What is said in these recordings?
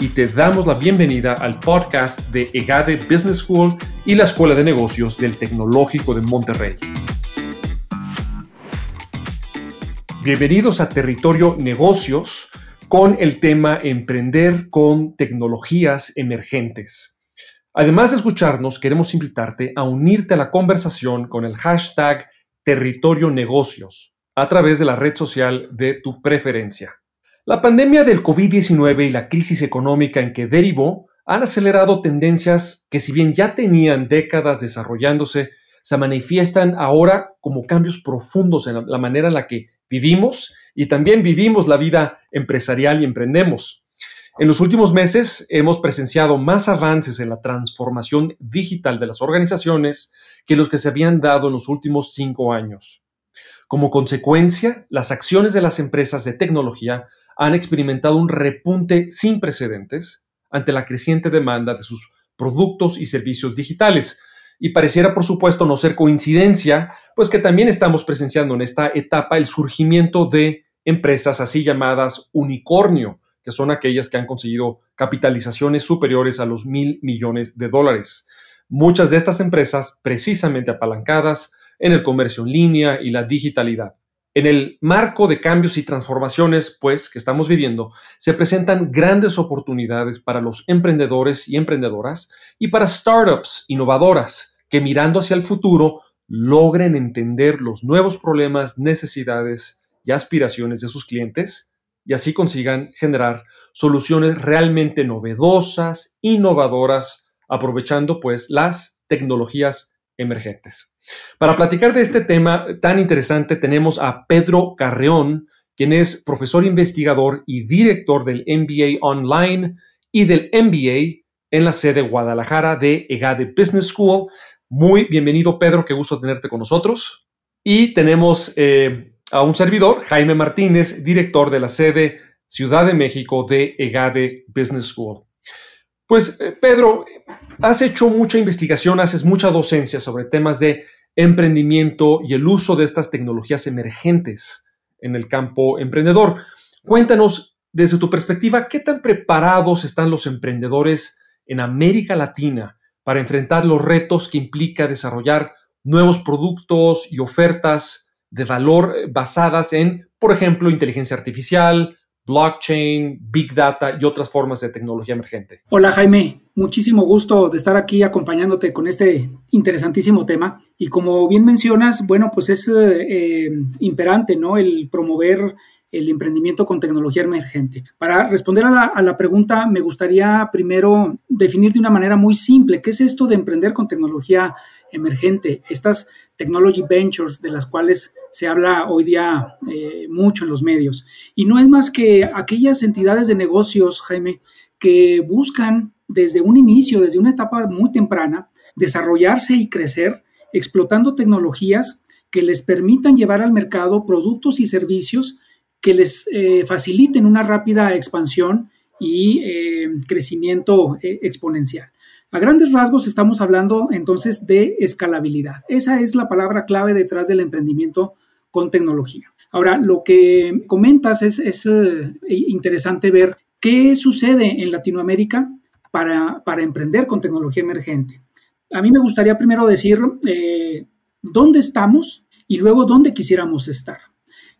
y te damos la bienvenida al podcast de EGADE Business School y la Escuela de Negocios del Tecnológico de Monterrey. Bienvenidos a Territorio Negocios con el tema Emprender con tecnologías emergentes. Además de escucharnos, queremos invitarte a unirte a la conversación con el hashtag Territorio Negocios a través de la red social de tu preferencia. La pandemia del COVID-19 y la crisis económica en que derivó han acelerado tendencias que si bien ya tenían décadas desarrollándose, se manifiestan ahora como cambios profundos en la manera en la que vivimos y también vivimos la vida empresarial y emprendemos. En los últimos meses hemos presenciado más avances en la transformación digital de las organizaciones que los que se habían dado en los últimos cinco años. Como consecuencia, las acciones de las empresas de tecnología han experimentado un repunte sin precedentes ante la creciente demanda de sus productos y servicios digitales. Y pareciera, por supuesto, no ser coincidencia, pues que también estamos presenciando en esta etapa el surgimiento de empresas así llamadas unicornio, que son aquellas que han conseguido capitalizaciones superiores a los mil millones de dólares. Muchas de estas empresas precisamente apalancadas en el comercio en línea y la digitalidad. En el marco de cambios y transformaciones, pues, que estamos viviendo, se presentan grandes oportunidades para los emprendedores y emprendedoras y para startups innovadoras que mirando hacia el futuro logren entender los nuevos problemas, necesidades y aspiraciones de sus clientes y así consigan generar soluciones realmente novedosas, innovadoras, aprovechando pues las tecnologías emergentes. Para platicar de este tema tan interesante tenemos a Pedro Carreón, quien es profesor investigador y director del MBA Online y del MBA en la sede Guadalajara de EGADE Business School. Muy bienvenido, Pedro, qué gusto tenerte con nosotros. Y tenemos eh, a un servidor, Jaime Martínez, director de la sede Ciudad de México de EGADE Business School. Pues, eh, Pedro, has hecho mucha investigación, haces mucha docencia sobre temas de emprendimiento y el uso de estas tecnologías emergentes en el campo emprendedor. Cuéntanos desde tu perspectiva, ¿qué tan preparados están los emprendedores en América Latina para enfrentar los retos que implica desarrollar nuevos productos y ofertas de valor eh, basadas en, por ejemplo, inteligencia artificial, blockchain, big data y otras formas de tecnología emergente. Hola Jaime, muchísimo gusto de estar aquí acompañándote con este interesantísimo tema. Y como bien mencionas, bueno, pues es eh, imperante, ¿no? El promover el emprendimiento con tecnología emergente. Para responder a la, a la, pregunta, me gustaría primero definir de una manera muy simple qué es esto de emprender con tecnología emergente, estas technology ventures de las cuales se habla hoy día eh, mucho en los medios. Y no es más que aquellas entidades de negocios, Jaime, que buscan desde un inicio, desde una etapa muy temprana, desarrollarse y crecer explotando tecnologías que les permitan llevar al mercado productos y servicios que les eh, faciliten una rápida expansión y eh, crecimiento exponencial. A grandes rasgos estamos hablando entonces de escalabilidad. Esa es la palabra clave detrás del emprendimiento con tecnología. Ahora, lo que comentas es, eh, interesante ver qué sucede en Latinoamérica para, emprender con tecnología emergente. A mí me gustaría primero decir eh, dónde estamos y luego dónde quisiéramos estar.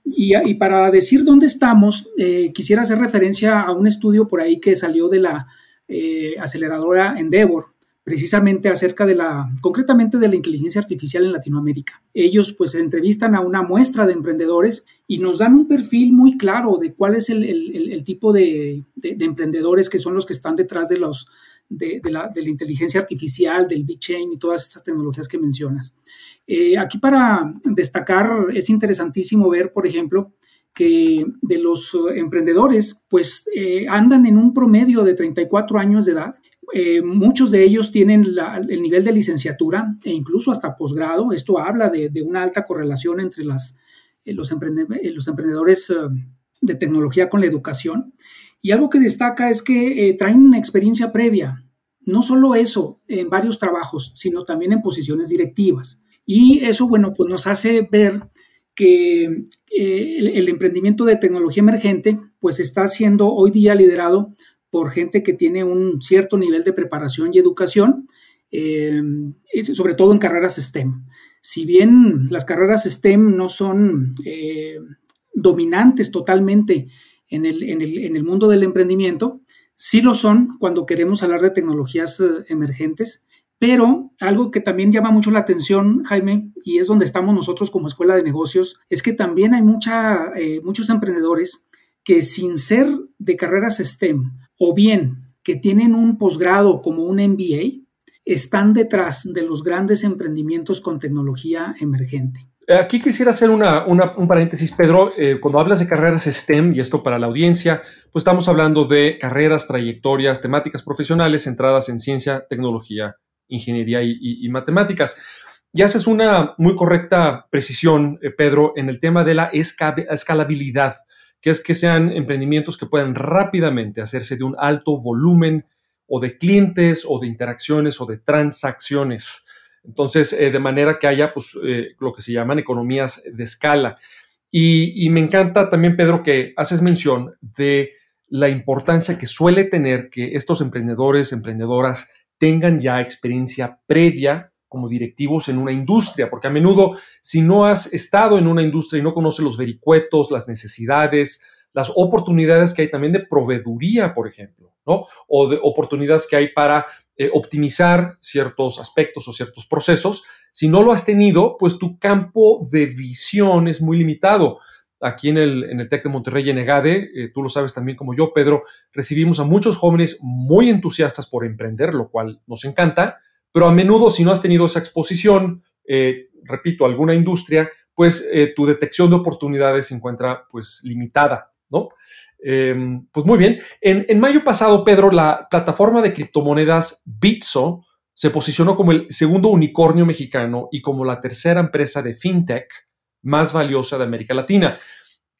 Y, para decir dónde estamos, eh, quisiera hacer referencia a un estudio por ahí que salió de la eh, aceleradora Endeavor, precisamente acerca de la, concretamente de la inteligencia artificial en Latinoamérica. Ellos pues entrevistan a una muestra de emprendedores y nos dan un perfil muy claro de cuál es el, tipo de, emprendedores que son los que están detrás de, los, de, la, inteligencia artificial, del big chain y todas estas tecnologías que mencionas. Eh, aquí para destacar es interesantísimo ver, por ejemplo, que de los emprendedores, pues eh, andan en un promedio de 34 años de edad, eh, muchos de ellos tienen el nivel de licenciatura e incluso hasta posgrado. Esto habla de, una alta correlación entre las, eh, los, los, emprendedores de tecnología con la educación. Y algo que destaca es que traen una experiencia previa. No solo eso, en varios trabajos, sino también en posiciones directivas. Y eso, bueno, pues nos hace ver que el, emprendimiento de tecnología emergente, pues está siendo hoy día liderado por gente que tiene un cierto nivel de preparación y educación, eh, sobre todo en carreras STEM. Si bien las carreras STEM no son eh, dominantes totalmente en el, mundo del emprendimiento, sí lo son cuando queremos hablar de tecnologías eh, emergentes. Pero algo que también llama mucho la atención, Jaime, y es donde estamos nosotros como escuela de negocios, es que también hay mucha, muchos emprendedores que sin ser de carreras STEM o bien que tienen un posgrado como un MBA, están detrás de los grandes emprendimientos con tecnología emergente. Aquí quisiera hacer un paréntesis, Pedro. Eh, cuando hablas de carreras STEM, y esto para la audiencia, pues estamos hablando de carreras, trayectorias, temáticas profesionales centradas en ciencia, tecnología, ingeniería y, matemáticas. Y haces una muy correcta precisión, eh, Pedro, en el tema de la escalabilidad que es que sean emprendimientos que puedan rápidamente hacerse de un alto volumen o de clientes o de interacciones o de transacciones. Entonces, eh, de manera que haya pues, eh, lo que se llaman economías de escala. Y, y, me encanta también, Pedro, que haces mención de la importancia que suele tener que estos emprendedores, emprendedoras, tengan ya experiencia previa como directivos en una industria, porque a menudo si no has estado en una industria y no conoces los vericuetos, las necesidades, las oportunidades que hay también de proveeduría, por ejemplo, ¿no? O de oportunidades que hay para eh, optimizar ciertos aspectos o ciertos procesos. Si no lo has tenido, pues tu campo de visión es muy limitado. Aquí en el, TEC de Monterrey en EGADE, eh, tú lo sabes también como yo, Pedro, recibimos a muchos jóvenes muy entusiastas por emprender, lo cual nos encanta, pero a menudo si no has tenido esa exposición, eh, repito, alguna industria, pues eh, tu detección de oportunidades se encuentra pues limitada, ¿no? Em, pues muy bien. En, en, mayo pasado, Pedro, la plataforma de criptomonedas Bitso se posicionó como el segundo unicornio mexicano y como la tercera empresa de fintech más valiosa de América Latina.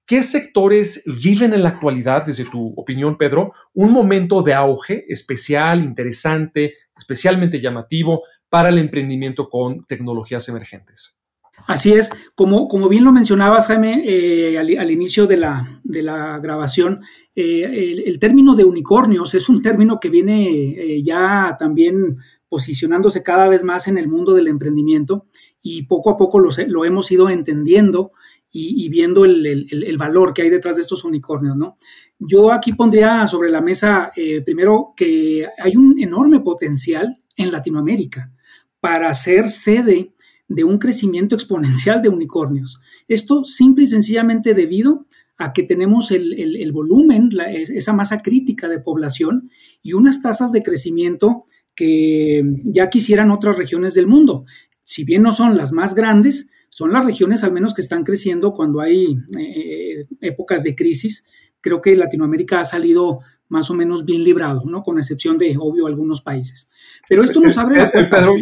¿Qué sectores viven en la actualidad, desde tu opinión, Pedro, un momento de auge especial, interesante, especialmente llamativo para el emprendimiento con tecnologías emergentes. Así es, como, como bien lo mencionabas, Jaime, eh, al, inicio de la, de la grabación, eh, el, término de unicornios es un término que viene eh, ya también posicionándose cada vez más en el mundo del emprendimiento y poco a poco lo, lo hemos ido entendiendo y, viendo el, el, valor que hay detrás de estos unicornios, ¿no? Yo aquí pondría sobre la mesa, eh, primero, que hay un enorme potencial en Latinoamérica para ser sede de un crecimiento exponencial de unicornios. Esto simple y sencillamente debido a que tenemos el, volumen, esa masa crítica de población y unas tasas de crecimiento que ya quisieran otras regiones del mundo. Si bien no son las más grandes, son las regiones al menos que están creciendo cuando hay eh, épocas de crisis. Creo que Latinoamérica ha salido más o menos bien librado, ¿no? Con excepción de, obvio, algunos países. Pero esto nos abre la puerta. Pedro,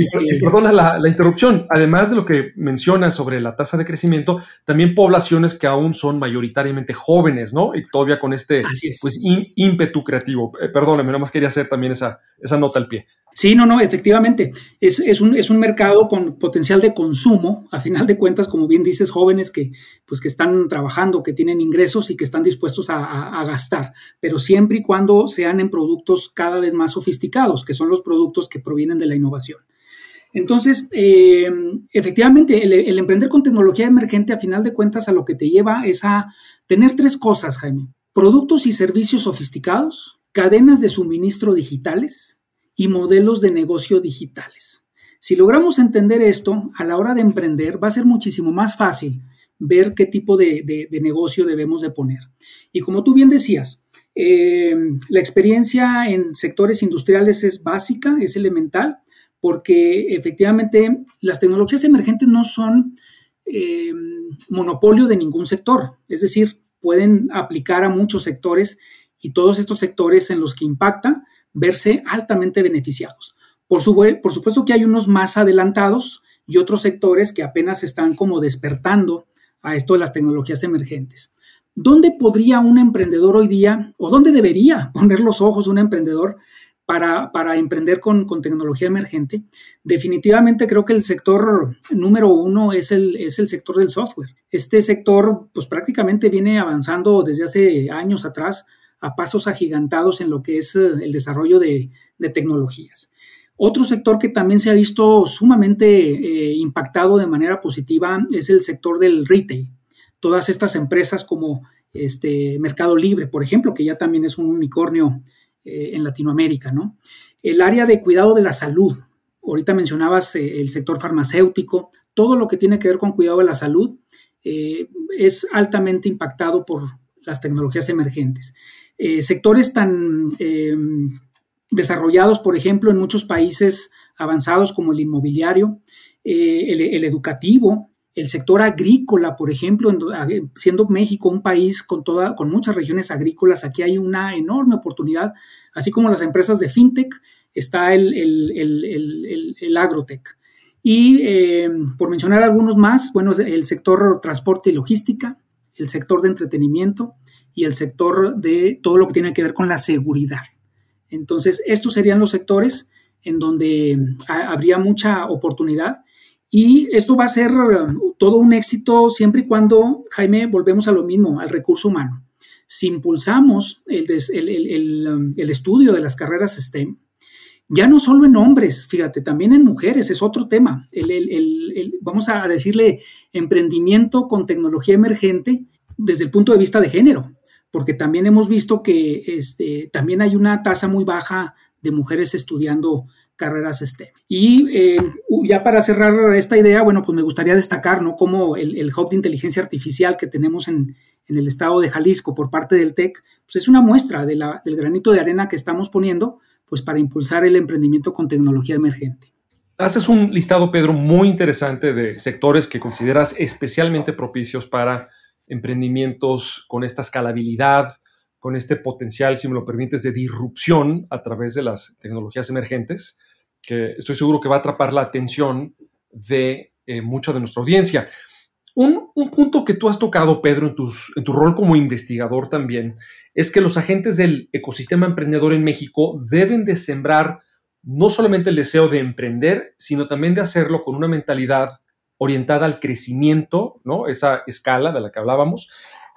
perdona la, la, interrupción. Además de lo que menciona sobre la tasa de crecimiento, también poblaciones que aún son mayoritariamente jóvenes, ¿no? Y todavía con este pues, ímpetu creativo. Eh, perdóname, nada más quería hacer también esa, esa nota al pie. Sí, no, no, efectivamente. Es, un, es, un, mercado con potencial de consumo, a final de cuentas, como bien dices, jóvenes que, pues, que están trabajando, que tienen ingresos y que están dispuestos a, gastar, pero siempre y cuando sean en productos cada vez más sofisticados, que son los productos que provienen de la innovación. Entonces, eh, efectivamente, el, el emprender con tecnología emergente, a final de cuentas, a lo que te lleva es a tener tres cosas, Jaime. Productos y servicios sofisticados, cadenas de suministro digitales, y modelos de negocio digitales. Si logramos entender esto, a la hora de emprender va a ser muchísimo más fácil ver qué tipo de, negocio debemos de poner. Y como tú bien decías, eh, la experiencia en sectores industriales es básica, es elemental, porque efectivamente las tecnologías emergentes no son eh, monopolio de ningún sector, es decir, pueden aplicar a muchos sectores y todos estos sectores en los que impacta verse altamente beneficiados. Por, supuesto que hay unos más adelantados y otros sectores que apenas están como despertando a esto de las tecnologías emergentes. ¿Dónde podría un emprendedor hoy día, o dónde debería poner los ojos un emprendedor para, emprender con, tecnología emergente? Definitivamente creo que el sector número uno es el, es el sector del software. Este sector, pues prácticamente viene avanzando desde hace años atrás a pasos agigantados en lo que es eh, el desarrollo de, tecnologías. Otro sector que también se ha visto sumamente eh, impactado de manera positiva es el sector del retail todas estas empresas como este Mercado Libre, por ejemplo, que ya también es un unicornio eh, en Latinoamérica, ¿no? El área de cuidado de la salud. Ahorita mencionabas el sector farmacéutico, todo lo que tiene que ver con cuidado de la salud es altamente impactado por las tecnologías emergentes. Sectores tan desarrollados, por ejemplo, en muchos países avanzados como el inmobiliario, el, educativo, el sector agrícola, por ejemplo, siendo México un país con, con muchas regiones agrícolas, aquí hay una enorme oportunidad, así como las empresas de fintech, está el, agrotech. Y eh, por mencionar algunos más, bueno, el sector transporte y logística, el sector de entretenimiento y el sector de todo lo que tiene que ver con la seguridad. Entonces, estos serían los sectores en donde habría mucha oportunidad y esto va a ser um, todo un éxito siempre y cuando, Jaime, volvemos a lo mismo, al recurso humano. Si impulsamos el, um, el, estudio de las carreras STEM, ya no solo en hombres, fíjate, también en mujeres, es otro tema. vamos a decirle emprendimiento con tecnología emergente desde el punto de vista de género, porque también hemos visto que este, también hay una tasa muy baja de mujeres estudiando carreras STEM. Y eh, ya para cerrar esta idea, bueno, pues me gustaría destacar, ¿no? Cómo el, Hub de Inteligencia Artificial que tenemos en, el estado de Jalisco por parte del TEC, pues es una muestra de la, del granito de arena que estamos poniendo, pues para impulsar el emprendimiento con tecnología emergente. Haces un listado, Pedro, muy interesante de sectores que consideras especialmente propicios para emprendimientos con esta escalabilidad, con este potencial, si me lo permites, de disrupción a través de las tecnologías emergentes que estoy seguro que va a atrapar la atención de eh, mucha de nuestra audiencia. Un, punto que tú has tocado, Pedro, en, en tu rol como investigador también, es que los agentes del ecosistema emprendedor en México deben de sembrar no solamente el deseo de emprender, sino también de hacerlo con una mentalidad orientada al crecimiento, ¿no? Esa escala de la que hablábamos,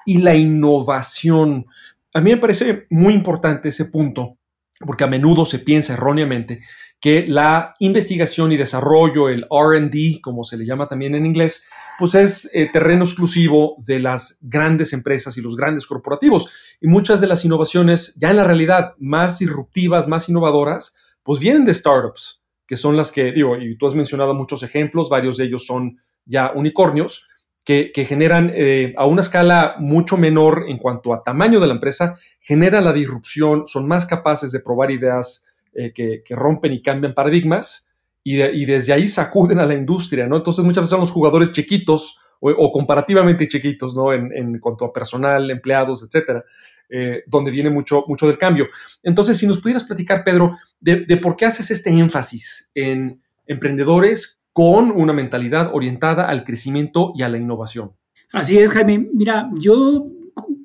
y la innovación. A mí me parece muy importante ese punto, porque a menudo se piensa erróneamente que la investigación y desarrollo, el RD, como se le llama también en inglés, pues es eh, terreno exclusivo de las grandes empresas y los grandes corporativos. Y muchas de las innovaciones, ya en la realidad, más disruptivas, más innovadoras, pues vienen de startups, que son las que, digo, y tú has mencionado muchos ejemplos, varios de ellos son ya unicornios, que, generan eh, a una escala mucho menor en cuanto a tamaño de la empresa, generan la disrupción, son más capaces de probar ideas eh, que, rompen y cambian paradigmas y, desde ahí sacuden a la industria, ¿no? Entonces muchas veces son los jugadores chiquitos o, comparativamente chiquitos, ¿no? En, cuanto a personal, empleados, etcétera, eh, donde viene mucho, mucho del cambio. Entonces, si nos pudieras platicar, Pedro, de, por qué haces este énfasis en emprendedores con una mentalidad orientada al crecimiento y a la innovación. Así es, Jaime. Mira, yo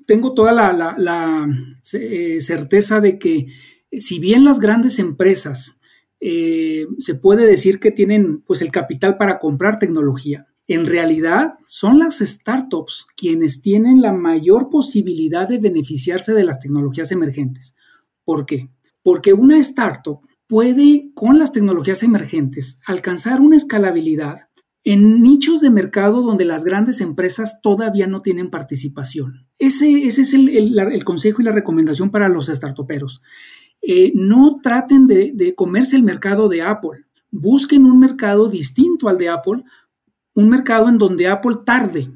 tengo toda la, eh, certeza de que si bien las grandes empresas eh, se puede decir que tienen pues el capital para comprar tecnología, en realidad son las startups quienes tienen la mayor posibilidad de beneficiarse de las tecnologías emergentes. ¿Por qué? Porque una startup puede, con las tecnologías emergentes, alcanzar una escalabilidad en nichos de mercado donde las grandes empresas todavía no tienen participación. Ese, es el, consejo y la recomendación para los startuperos. Eh, no traten de, comerse el mercado de Apple. Busquen un mercado distinto al de Apple, un mercado en donde Apple tarde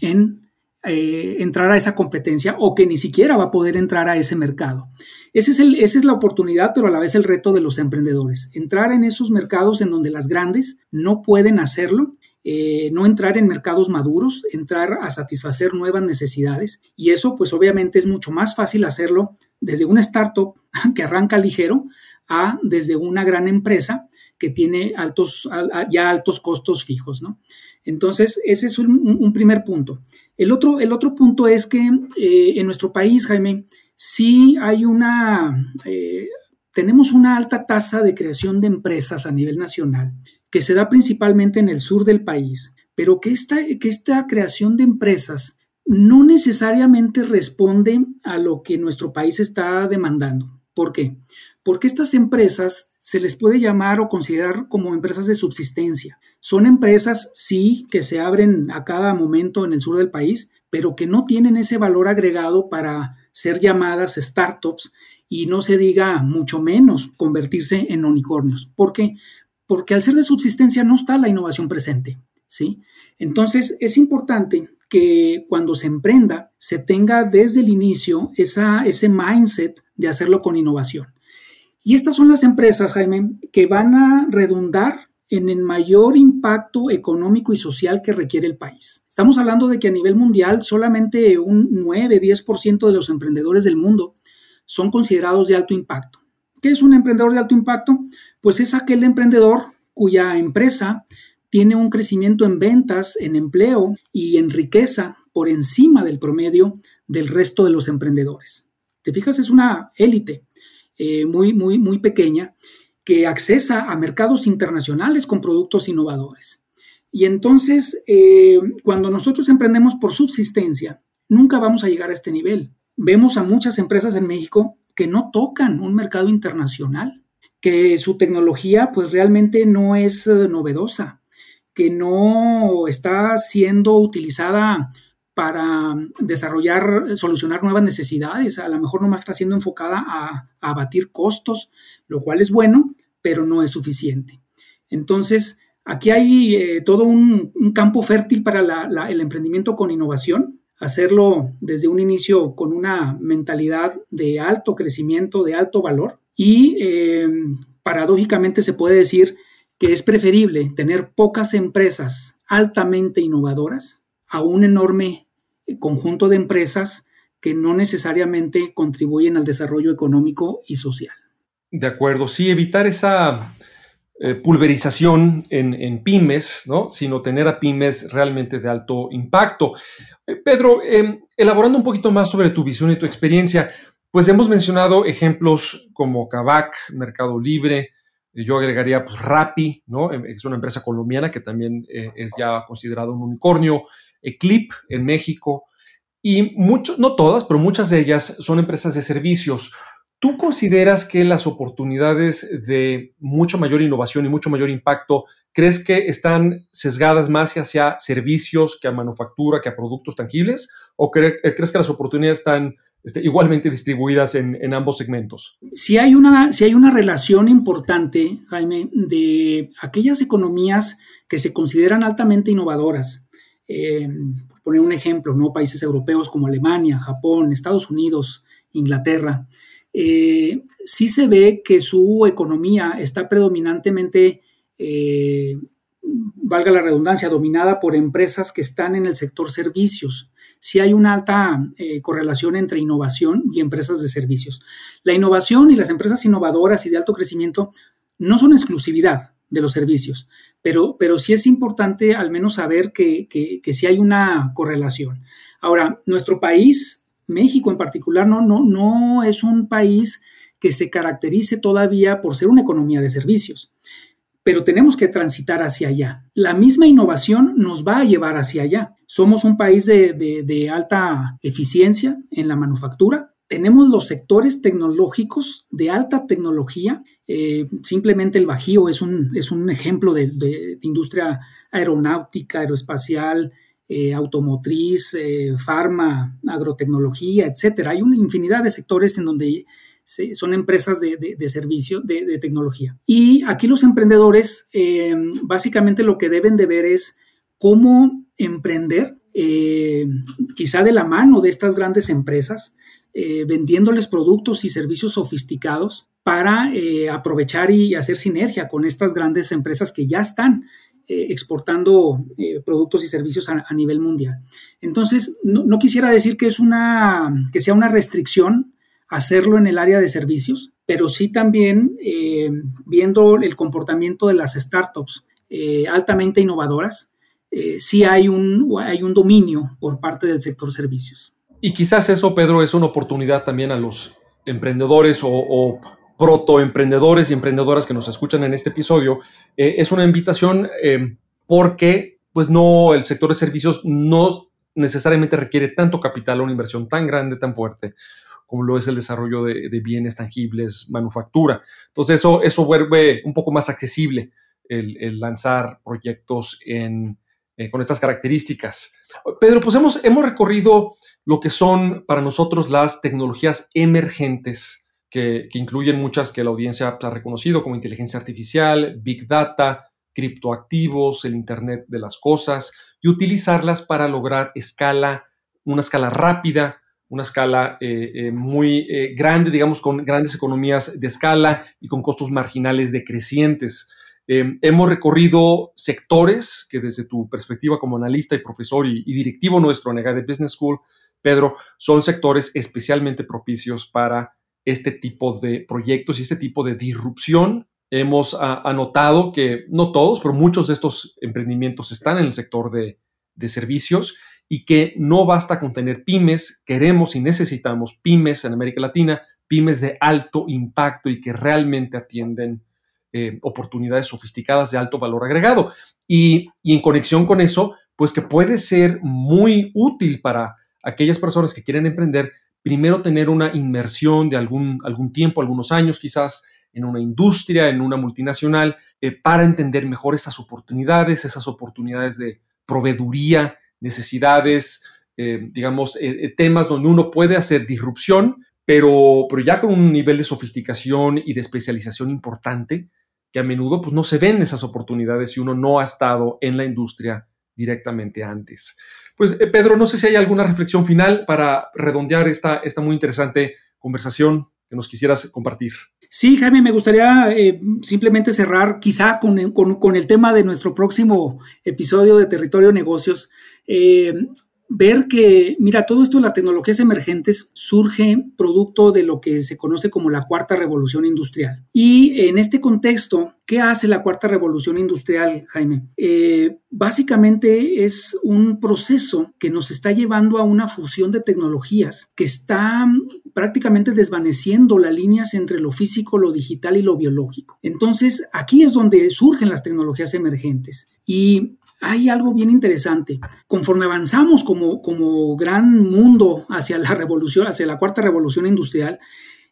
en eh, entrar a esa competencia o que ni siquiera va a poder entrar a ese mercado. Esa es la oportunidad, pero a la vez el reto de los emprendedores. Entrar en esos mercados en donde las grandes no pueden hacerlo eh, no entrar en mercados maduros, entrar a satisfacer nuevas necesidades. Y eso, pues obviamente es mucho más fácil hacerlo desde una startup que arranca ligero a desde una gran empresa que tiene altos, ya altos costos fijos, ¿no? Entonces, ese es un, primer punto. El otro, el otro, punto es que eh, en nuestro país, Jaime, sí hay una, eh, tenemos una alta tasa de creación de empresas a nivel nacional que se da principalmente en el sur del país, pero que esta, que esta creación de empresas no necesariamente responde a lo que nuestro país está demandando. ¿Por qué? Porque estas empresas se les puede llamar o considerar como empresas de subsistencia. Son empresas, sí, que se abren a cada momento en el sur del país, pero que no tienen ese valor agregado para ser llamadas startups y no se diga mucho menos convertirse en unicornios. ¿Por qué? porque al ser de subsistencia no está la innovación presente, ¿sí? Entonces es importante que cuando se emprenda se tenga desde el inicio esa, ese mindset de hacerlo con innovación. Y estas son las empresas, Jaime, que van a redundar en el mayor impacto económico y social que requiere el país. Estamos hablando de que a nivel mundial solamente un 9-10% de los emprendedores del mundo son considerados de alto impacto. ¿Qué es un emprendedor de alto impacto? pues es aquel emprendedor cuya empresa tiene un crecimiento en ventas, en empleo y en riqueza por encima del promedio del resto de los emprendedores. Te fijas, es una élite eh, muy, muy, muy pequeña que accesa a mercados internacionales con productos innovadores. Y entonces, eh, cuando nosotros emprendemos por subsistencia, nunca vamos a llegar a este nivel. Vemos a muchas empresas en México que no tocan un mercado internacional que su tecnología pues realmente no es eh, novedosa, que no está siendo utilizada para desarrollar, solucionar nuevas necesidades, a lo mejor no más está siendo enfocada a, abatir costos, lo cual es bueno, pero no es suficiente. Entonces, aquí hay eh, todo un, campo fértil para el emprendimiento con innovación, hacerlo desde un inicio con una mentalidad de alto crecimiento, de alto valor, y eh, paradójicamente se puede decir que es preferible tener pocas empresas altamente innovadoras a un enorme conjunto de empresas que no necesariamente contribuyen al desarrollo económico y social. De acuerdo, sí, evitar esa eh, pulverización en, pymes, ¿no? sino tener a pymes realmente de alto impacto. Pedro, em, elaborando un poquito más sobre tu visión y tu experiencia, pues hemos mencionado ejemplos como Kavak, Mercado Libre, yo agregaría pues, Rappi, ¿no? Es una empresa colombiana que también eh, es ya considerado un unicornio, Eclip en México, y muchos, no todas, pero muchas de ellas son empresas de servicios. ¿Tú consideras que las oportunidades de mucha mayor innovación y mucho mayor impacto, crees que están sesgadas más hacia servicios que a manufactura, que a productos tangibles? ¿O crees que las oportunidades están este, igualmente distribuidas en, ambos segmentos. Si hay, una, si hay una relación importante, Jaime, de aquellas economías que se consideran altamente innovadoras. Eh, por poner un ejemplo, ¿no? países europeos como Alemania, Japón, Estados Unidos, Inglaterra, eh, sí se ve que su economía está predominantemente eh, valga la redundancia, dominada por empresas que están en el sector servicios. Si hay una alta correlación entre innovación y empresas de servicios. La innovación y las empresas innovadoras y de alto crecimiento no son exclusividad de los servicios, pero, pero sí es importante al menos saber que, que, sí hay una correlación. Ahora, nuestro país, México en particular, no, no, no es un país que se caracterice todavía por ser una economía de servicios pero tenemos que transitar hacia allá. La misma innovación nos va a llevar hacia allá. Somos un país de, alta eficiencia en la manufactura, tenemos los sectores tecnológicos de alta tecnología. Eh, simplemente el Bajío es un, es un ejemplo de, industria aeronáutica, aeroespacial, eh, automotriz, eh, farma, agrotecnología, etcétera. Hay una infinidad de sectores en donde son empresas de, servicio, de, tecnología. Y aquí los emprendedores eh, básicamente lo que deben de ver es cómo emprender, quizá de la mano de estas grandes empresas, eh, vendiéndoles productos y servicios sofisticados para aprovechar y hacer sinergia con estas grandes empresas que ya están eh, exportando eh, productos y servicios a, nivel mundial. Entonces, no, quisiera decir que, es una, que sea una restricción hacerlo en el área de servicios, pero sí también eh, viendo el comportamiento de las startups altamente innovadoras, sí hay un, hay un dominio por parte del sector servicios. Y quizás eso, Pedro, es una oportunidad también a los emprendedores o protoemprendedores y emprendedoras que nos escuchan en este episodio, eh, es una invitación eh, porque pues no, el sector de servicios no necesariamente requiere tanto capital o una inversión tan grande, tan fuerte como lo es el desarrollo de, bienes tangibles, manufactura. Entonces eso, eso vuelve un poco más accesible el, lanzar proyectos en, eh, con estas características. Pedro, pues hemos, hemos recorrido lo que son para nosotros las tecnologías emergentes que, incluyen muchas que la audiencia ha reconocido como inteligencia artificial, big data, criptoactivos, el Internet de las Cosas, y utilizarlas para lograr escala, una escala rápida, una escala eh, eh, muy grande, digamos, con grandes economías de escala y con costos marginales decrecientes. Hemos recorrido sectores que desde tu perspectiva como analista y profesor y, directivo nuestro en de Business School, Pedro, son sectores especialmente propicios para este tipo de proyectos y este tipo de disrupción. Hemos anotado que no todos, pero muchos de estos emprendimientos están en el sector de, servicios y que no basta con tener pymes, queremos y necesitamos pymes en América Latina, pymes de alto impacto y que realmente atienden eh, oportunidades sofisticadas de alto valor agregado. Y, y, en conexión con eso, pues que puede ser muy útil para aquellas personas que quieren emprender primero tener una inmersión de algún, algún tiempo, algunos años quizás, en una industria, en una multinacional, eh, para entender mejor esas oportunidades, esas oportunidades de proveeduría, necesidades, eh, digamos, temas donde uno puede hacer disrupción, pero, pero ya con un nivel de sofisticación y de especialización importante, que a menudo pues, no se ven esas oportunidades si uno no ha estado en la industria directamente antes. Pues eh, Pedro, no sé si hay alguna reflexión final para redondear esta, esta muy interesante conversación que nos quisieras compartir. Sí, Jaime, me gustaría eh, simplemente cerrar quizá con, con, el tema de nuestro próximo episodio de Territorio Negocios. Eh, ver que, mira, todo esto de las tecnologías emergentes surge producto de lo que se conoce como la cuarta revolución industrial. Y en este contexto, ¿qué hace la cuarta revolución industrial, Jaime? Eh, básicamente es un proceso que nos está llevando a una fusión de tecnologías que está prácticamente desvaneciendo las líneas entre lo físico, lo digital y lo biológico. Entonces, aquí es donde surgen las tecnologías emergentes. Y hay algo bien interesante. Conforme avanzamos como, como gran mundo hacia la revolución, hacia la cuarta revolución industrial,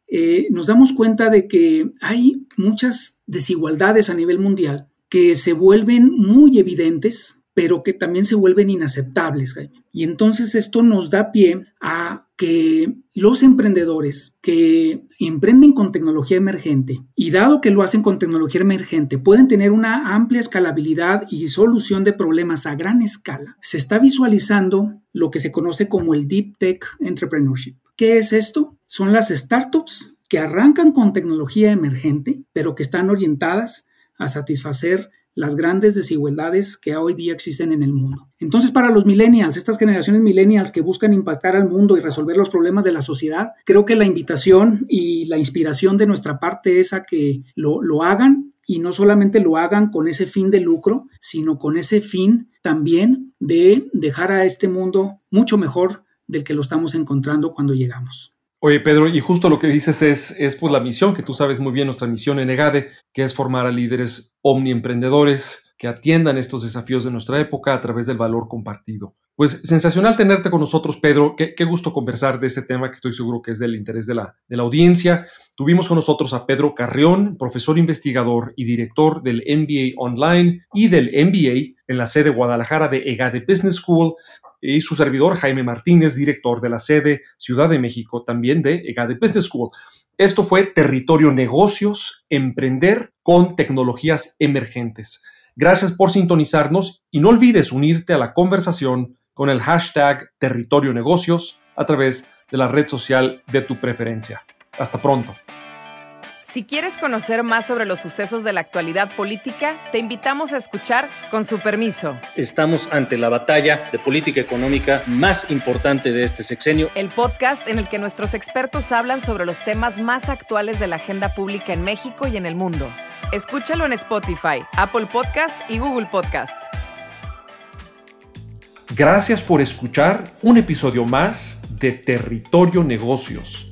eh, nos damos cuenta de que hay muchas desigualdades a nivel mundial que se vuelven muy evidentes, pero que también se vuelven inaceptables. Y entonces esto nos da pie a que los emprendedores que emprenden con tecnología emergente y dado que lo hacen con tecnología emergente pueden tener una amplia escalabilidad y solución de problemas a gran escala, se está visualizando lo que se conoce como el Deep Tech Entrepreneurship. ¿Qué es esto? Son las startups que arrancan con tecnología emergente, pero que están orientadas a satisfacer las grandes desigualdades que hoy día existen en el mundo. Entonces, para los millennials, estas generaciones millennials que buscan impactar al mundo y resolver los problemas de la sociedad, creo que la invitación y la inspiración de nuestra parte es a que lo, lo hagan y no solamente lo hagan con ese fin de lucro, sino con ese fin también de dejar a este mundo mucho mejor del que lo estamos encontrando cuando llegamos. Oye, Pedro, y justo lo que dices es, es pues la misión, que tú sabes muy bien, nuestra misión en EGADE, que es formar a líderes omniemprendedores que atiendan estos desafíos de nuestra época a través del valor compartido. Pues sensacional tenerte con nosotros, Pedro. Qué, gusto conversar de este tema que estoy seguro que es del interés de la, de la audiencia. Tuvimos con nosotros a Pedro Carrión, profesor investigador y director del MBA Online y del MBA en la sede Guadalajara de EGADE Business School, y su servidor Jaime Martínez, director de la sede Ciudad de México, también de EGADE Business School. Esto fue Territorio Negocios, Emprender con Tecnologías Emergentes. Gracias por sintonizarnos y no olvides unirte a la conversación con el hashtag Territorio Negocios a través de la red social de tu preferencia. Hasta pronto. Si quieres conocer más sobre los sucesos de la actualidad política, te invitamos a escuchar Con su permiso. Estamos ante la batalla de política económica más importante de este sexenio. El podcast en el que nuestros expertos hablan sobre los temas más actuales de la agenda pública en México y en el mundo. Escúchalo en Spotify, Apple Podcast y Google Podcast. Gracias por escuchar un episodio más de Territorio Negocios